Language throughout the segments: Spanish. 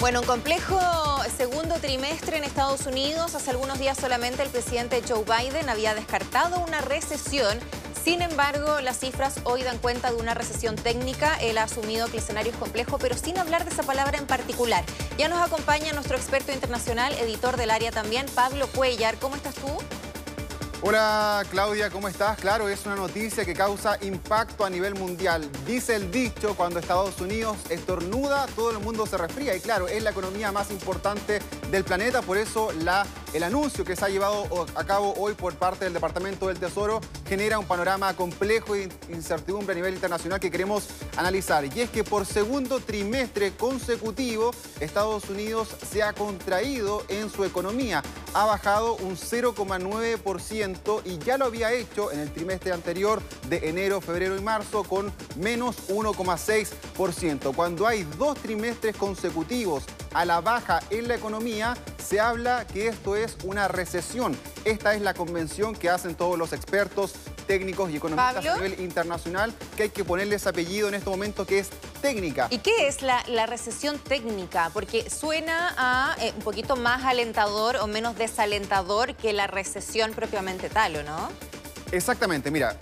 Bueno, un complejo segundo trimestre en Estados Unidos. Hace algunos días solamente el presidente Joe Biden había descartado una recesión. Sin embargo, las cifras hoy dan cuenta de una recesión técnica. Él ha asumido que el escenario es complejo, pero sin hablar de esa palabra en particular. Ya nos acompaña nuestro experto internacional, editor del área también, Pablo Cuellar. ¿Cómo estás tú? Hola Claudia, ¿cómo estás? Claro, es una noticia que causa impacto a nivel mundial. Dice el dicho, cuando Estados Unidos estornuda, todo el mundo se resfría. Y claro, es la economía más importante del planeta, por eso la, el anuncio que se ha llevado a cabo hoy por parte del Departamento del Tesoro genera un panorama complejo e incertidumbre a nivel internacional que queremos analizar. Y es que por segundo trimestre consecutivo, Estados Unidos se ha contraído en su economía. Ha bajado un 0,9% y ya lo había hecho en el trimestre anterior de enero, febrero y marzo con menos 1,6%. Cuando hay dos trimestres consecutivos a la baja en la economía, se habla que esto es una recesión. Esta es la convención que hacen todos los expertos técnicos y economistas a nivel internacional, que hay que ponerle ese apellido en este momento que es técnica. ¿Y qué es la, recesión técnica? Porque suena a eh, un poquito más alentador o menos desalentador que la recesión propiamente tal, ¿o no? Exactamente, mira,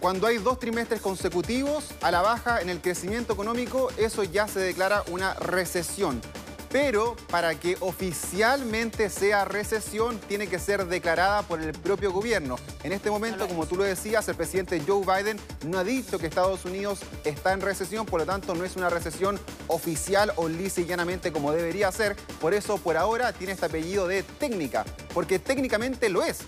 cuando hay dos trimestres consecutivos a la baja en el crecimiento económico, eso ya se declara una recesión pero para que oficialmente sea recesión tiene que ser declarada por el propio gobierno. En este momento, como tú lo decías, el presidente Joe Biden no ha dicho que Estados Unidos está en recesión, por lo tanto no es una recesión oficial o lisa y llanamente como debería ser. Por eso, por ahora, tiene este apellido de técnica, porque técnicamente lo es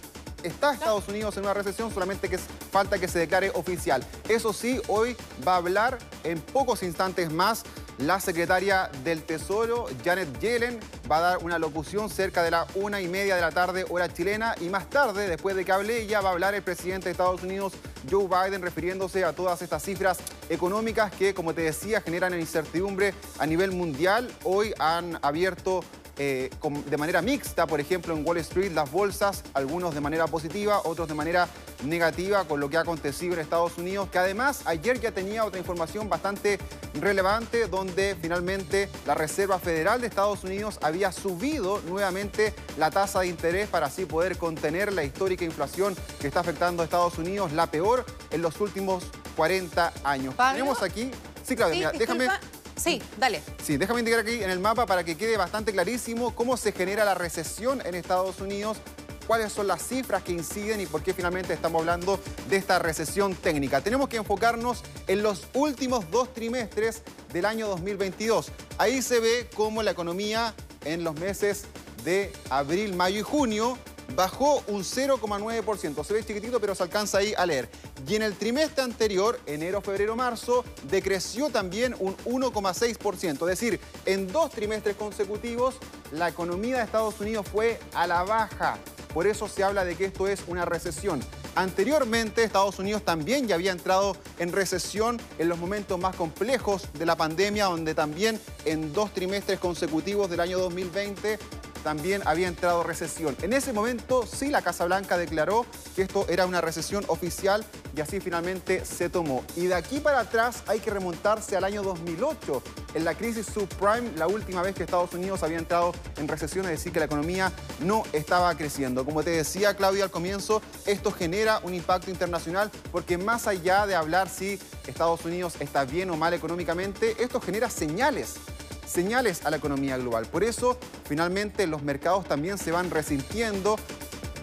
está Estados Unidos en una recesión, solamente que falta que se declare oficial. Eso sí, hoy va a hablar en pocos instantes más la secretaria del Tesoro, Janet Yellen, va a dar una locución cerca de la una y media de la tarde, hora chilena, y más tarde, después de que hable ella, va a hablar el presidente de Estados Unidos, Joe Biden, refiriéndose a todas estas cifras económicas que, como te decía, generan incertidumbre a nivel mundial. Hoy han abierto eh, de manera mixta, por ejemplo, en Wall Street, las bolsas, algunos de manera positiva, otros de manera negativa con lo que ha acontecido en Estados Unidos, que además ayer ya tenía otra información bastante relevante, donde finalmente la Reserva Federal de Estados Unidos había subido nuevamente la tasa de interés para así poder contener la histórica inflación que está afectando a Estados Unidos, la peor en los últimos 40 años. Tenemos aquí... Sí, Claudia, déjame... Sí, dale. Sí, déjame indicar aquí en el mapa para que quede bastante clarísimo cómo se genera la recesión en Estados Unidos, cuáles son las cifras que inciden y por qué finalmente estamos hablando de esta recesión técnica. Tenemos que enfocarnos en los últimos dos trimestres del año 2022. Ahí se ve cómo la economía en los meses de abril, mayo y junio bajó un 0,9%. Se ve chiquitito, pero se alcanza ahí a leer. Y en el trimestre anterior, enero, febrero, marzo, decreció también un 1,6%. Es decir, en dos trimestres consecutivos, la economía de Estados Unidos fue a la baja. Por eso se habla de que esto es una recesión. Anteriormente, Estados Unidos también ya había entrado en recesión en los momentos más complejos de la pandemia, donde también en dos trimestres consecutivos del año 2020 también había entrado recesión. En ese momento sí la Casa Blanca declaró que esto era una recesión oficial y así finalmente se tomó. Y de aquí para atrás hay que remontarse al año 2008, en la crisis subprime, la última vez que Estados Unidos había entrado en recesión, es decir, que la economía no estaba creciendo. Como te decía Claudia al comienzo, esto genera un impacto internacional porque más allá de hablar si Estados Unidos está bien o mal económicamente, esto genera señales señales a la economía global. Por eso, finalmente, los mercados también se van resintiendo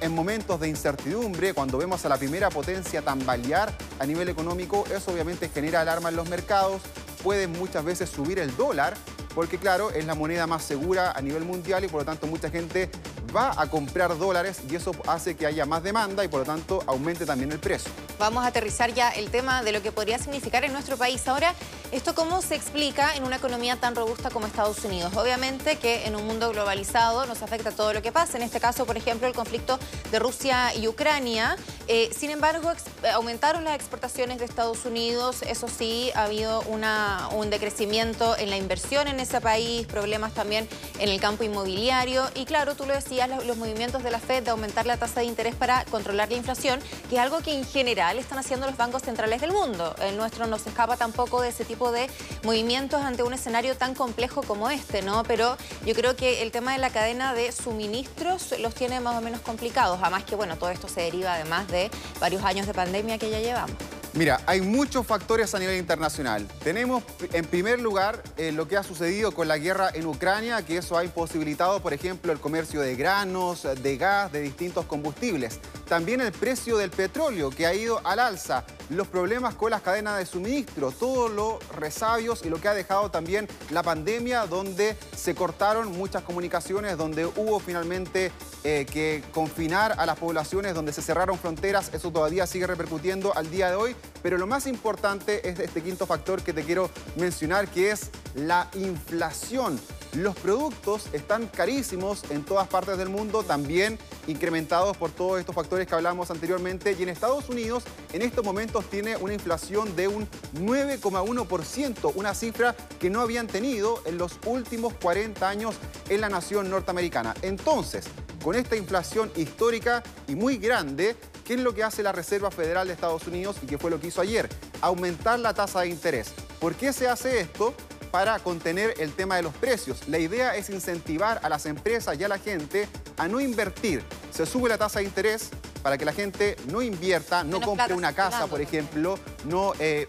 en momentos de incertidumbre, cuando vemos a la primera potencia tambalear a nivel económico, eso obviamente genera alarma en los mercados, puede muchas veces subir el dólar, porque claro, es la moneda más segura a nivel mundial y por lo tanto mucha gente va a comprar dólares y eso hace que haya más demanda y por lo tanto aumente también el precio. Vamos a aterrizar ya el tema de lo que podría significar en nuestro país. Ahora, ¿esto cómo se explica en una economía tan robusta como Estados Unidos? Obviamente que en un mundo globalizado nos afecta todo lo que pasa. En este caso, por ejemplo, el conflicto de Rusia y Ucrania. Eh, sin embargo, aumentaron las exportaciones de Estados Unidos. Eso sí, ha habido una, un decrecimiento en la inversión en ese país, problemas también en el campo inmobiliario. Y claro, tú lo decías, los movimientos de la FED de aumentar la tasa de interés para controlar la inflación, que es algo que en general están haciendo los bancos centrales del mundo. El nuestro no se escapa tampoco de ese tipo de movimientos ante un escenario tan complejo como este, ¿no? Pero yo creo que el tema de la cadena de suministros los tiene más o menos complicados. Además que, bueno, todo esto se deriva además de varios años de pandemia que ya llevamos. Mira, hay muchos factores a nivel internacional. Tenemos en primer lugar eh, lo que ha sucedido con la guerra en Ucrania, que eso ha imposibilitado, por ejemplo, el comercio de granos, de gas, de distintos combustibles. También el precio del petróleo, que ha ido al alza. Los problemas con las cadenas de suministro, todos los resabios y lo que ha dejado también la pandemia, donde se cortaron muchas comunicaciones, donde hubo finalmente eh, que confinar a las poblaciones, donde se cerraron fronteras. Eso todavía sigue repercutiendo al día de hoy pero lo más importante es este quinto factor que te quiero mencionar, que es la inflación. Los productos están carísimos en todas partes del mundo, también incrementados por todos estos factores que hablamos anteriormente. Y en Estados Unidos, en estos momentos, tiene una inflación de un 9,1%, una cifra que no habían tenido en los últimos 40 años en la nación norteamericana. Entonces, con esta inflación histórica y muy grande, ¿Qué es lo que hace la Reserva Federal de Estados Unidos y qué fue lo que hizo ayer? Aumentar la tasa de interés. ¿Por qué se hace esto? Para contener el tema de los precios. La idea es incentivar a las empresas y a la gente a no invertir. Se sube la tasa de interés para que la gente no invierta, no compre una casa, por ejemplo, no eh,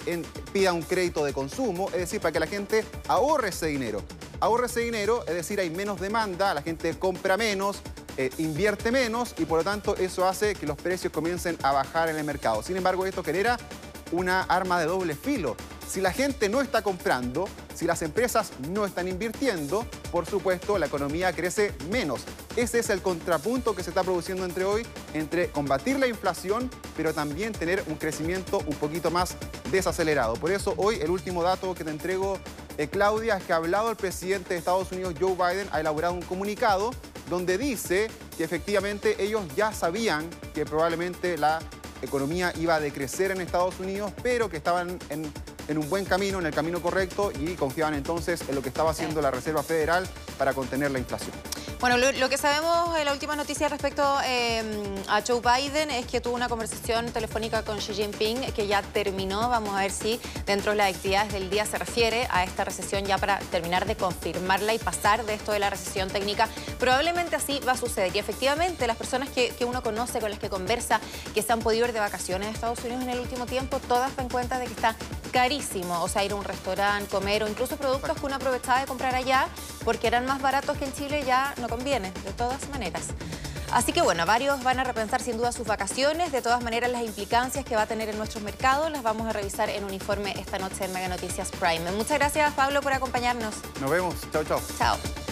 pida un crédito de consumo, es decir, para que la gente ahorre ese dinero. Ahorre ese dinero, es decir, hay menos demanda, la gente compra menos, eh, invierte menos y por lo tanto eso hace que los precios comiencen a bajar en el mercado. Sin embargo, esto genera una arma de doble filo. Si la gente no está comprando, si las empresas no están invirtiendo, por supuesto, la economía crece menos. Ese es el contrapunto que se está produciendo entre hoy, entre combatir la inflación, pero también tener un crecimiento un poquito más desacelerado. Por eso hoy el último dato que te entrego, eh, Claudia, es que ha hablado el presidente de Estados Unidos, Joe Biden, ha elaborado un comunicado donde dice que efectivamente ellos ya sabían que probablemente la economía iba a decrecer en Estados Unidos, pero que estaban en, un buen camino, en el camino correcto, y confiaban entonces en lo que estaba haciendo la Reserva Federal para contener la inflación. Bueno, lo, que sabemos en la última noticia respecto em, a Joe Biden es que tuvo una conversación telefónica con Xi Jinping que ya terminó. Vamos a ver si dentro de las actividades del día se refiere a esta recesión ya para terminar de confirmarla y pasar de esto de la recesión técnica. Probablemente así va a suceder. Y efectivamente las personas que, uno conoce, con las que conversa, que se han podido ir de vacaciones a Estados Unidos en el último tiempo, todas dan cuenta de que está carísimo. O sea, ir a un restaurante, comer o incluso productos que uno aprovechaba de comprar allá porque eran más baratos que en Chile ya no conviene, de todas maneras. Así que bueno, varios van a repensar sin duda sus vacaciones. De todas maneras, las implicancias que va a tener en nuestros mercados las vamos a revisar en un informe esta noche en Mega Noticias Prime. Muchas gracias, Pablo, por acompañarnos. Nos vemos. Chao, chao. Chao.